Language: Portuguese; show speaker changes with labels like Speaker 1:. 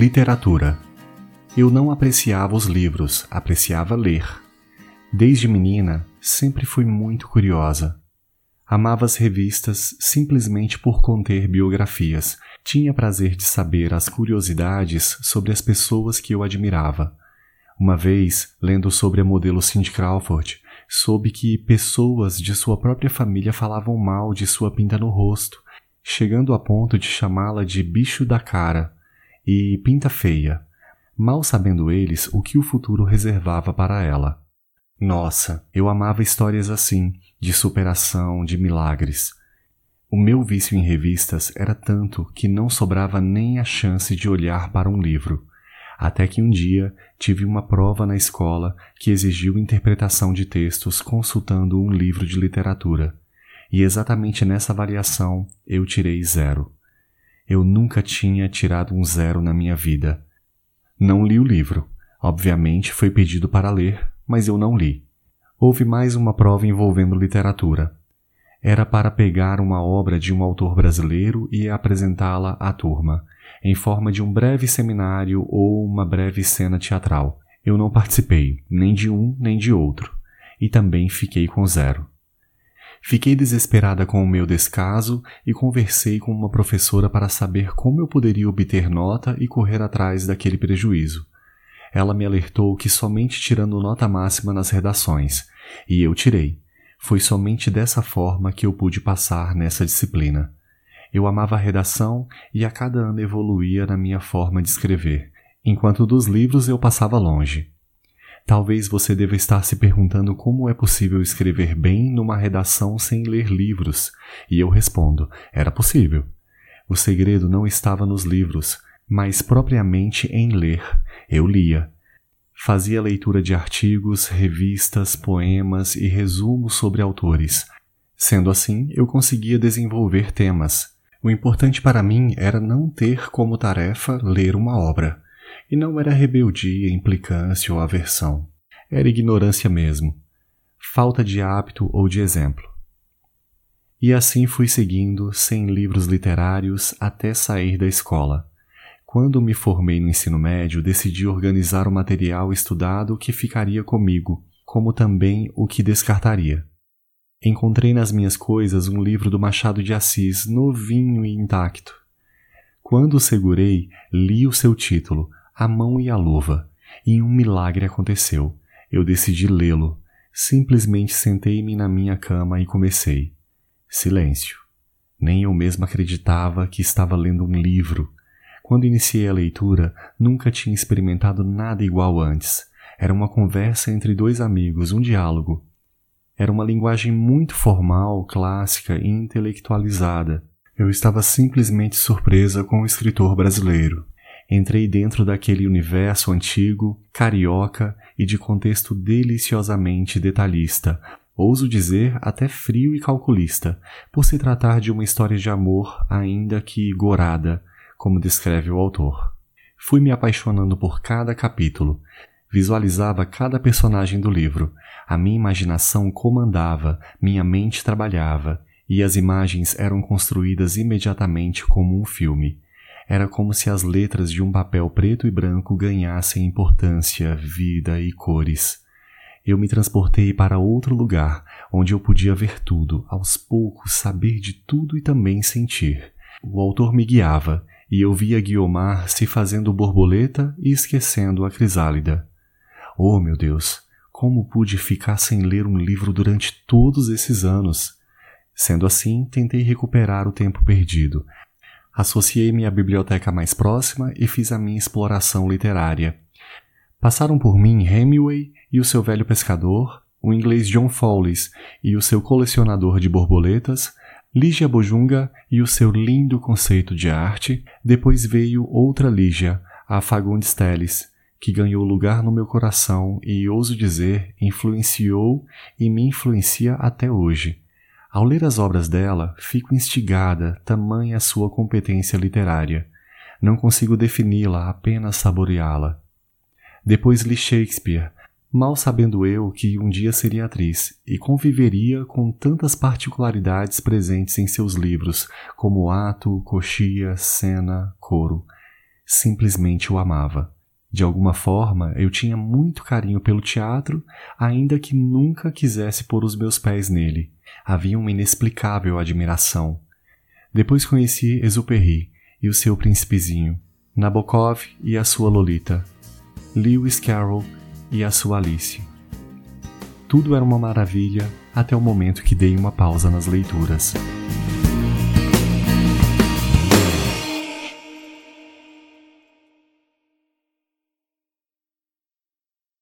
Speaker 1: Literatura. Eu não apreciava os livros, apreciava ler. Desde menina, sempre fui muito curiosa. Amava as revistas simplesmente por conter biografias. Tinha prazer de saber as curiosidades sobre as pessoas que eu admirava. Uma vez, lendo sobre a modelo Cindy Crawford, soube que pessoas de sua própria família falavam mal de sua pinta no rosto, chegando a ponto de chamá-la de bicho da cara e pinta feia, mal sabendo eles o que o futuro reservava para ela. Nossa, eu amava histórias assim, de superação, de milagres. O meu vício em revistas era tanto que não sobrava nem a chance de olhar para um livro. Até que um dia tive uma prova na escola que exigiu interpretação de textos consultando um livro de literatura. E exatamente nessa avaliação eu tirei zero. Eu nunca tinha tirado um zero na minha vida. Não li o livro. Obviamente foi pedido para ler, mas eu não li. Houve mais uma prova envolvendo literatura. Era para pegar uma obra de um autor brasileiro e apresentá-la à turma em forma de um breve seminário ou uma breve cena teatral. Eu não participei, nem de um nem de outro, e também fiquei com zero. Fiquei desesperada com o meu descaso e conversei com uma professora para saber como eu poderia obter nota e correr atrás daquele prejuízo. Ela me alertou que somente tirando nota máxima nas redações, e eu tirei. Foi somente dessa forma que eu pude passar nessa disciplina. Eu amava a redação e a cada ano evoluía na minha forma de escrever, enquanto dos livros eu passava longe. Talvez você deva estar se perguntando como é possível escrever bem numa redação sem ler livros, e eu respondo: era possível. O segredo não estava nos livros, mas propriamente em ler. Eu lia. Fazia leitura de artigos, revistas, poemas e resumos sobre autores. Sendo assim, eu conseguia desenvolver temas. O importante para mim era não ter como tarefa ler uma obra. E não era rebeldia, implicância ou aversão. Era ignorância mesmo. Falta de hábito ou de exemplo. E assim fui seguindo, sem livros literários, até sair da escola. Quando me formei no ensino médio, decidi organizar o material estudado que ficaria comigo, como também o que descartaria. Encontrei nas minhas coisas um livro do Machado de Assis, novinho e intacto. Quando o segurei, li o seu título, A Mão e a Luva, e um milagre aconteceu. Eu decidi lê-lo. Simplesmente sentei-me na minha cama e comecei. Silêncio. Nem eu mesmo acreditava que estava lendo um livro. Quando iniciei a leitura, nunca tinha experimentado nada igual antes. Era uma conversa entre dois amigos, um diálogo. Era uma linguagem muito formal, clássica e intelectualizada. Eu estava simplesmente surpresa com o escritor brasileiro. Entrei dentro daquele universo antigo, carioca e de contexto deliciosamente detalhista, ouso dizer até frio e calculista, por se tratar de uma história de amor ainda que gorada, como descreve o autor. Fui me apaixonando por cada capítulo, Visualizava cada personagem do livro. A minha imaginação comandava, minha mente trabalhava, e as imagens eram construídas imediatamente como um filme. Era como se as letras de um papel preto e branco ganhassem importância, vida e cores. Eu me transportei para outro lugar, onde eu podia ver tudo, aos poucos saber de tudo e também sentir. O autor me guiava, e eu via Guiomar se fazendo borboleta e esquecendo a crisálida. Oh, meu Deus, como pude ficar sem ler um livro durante todos esses anos? Sendo assim, tentei recuperar o tempo perdido. Associei-me à biblioteca mais próxima e fiz a minha exploração literária. Passaram por mim Hemingway e o seu velho pescador, o inglês John Fowles e o seu colecionador de borboletas, Lígia Bojunga e o seu lindo conceito de arte, depois veio outra Lígia, a Fagundes Telles, que ganhou lugar no meu coração e, ouso dizer, influenciou e me influencia até hoje. Ao ler as obras dela, fico instigada, tamanha a sua competência literária. Não consigo defini-la, apenas saboreá-la. Depois li Shakespeare, mal sabendo eu que um dia seria atriz e conviveria com tantas particularidades presentes em seus livros, como ato, coxia, cena, coro. simplesmente o amava. De alguma forma, eu tinha muito carinho pelo teatro, ainda que nunca quisesse pôr os meus pés nele. Havia uma inexplicável admiração. Depois conheci Exupéry e o seu príncipezinho, Nabokov e a sua Lolita, Lewis Carroll e a sua Alice. Tudo era uma maravilha até o momento que dei uma pausa nas leituras.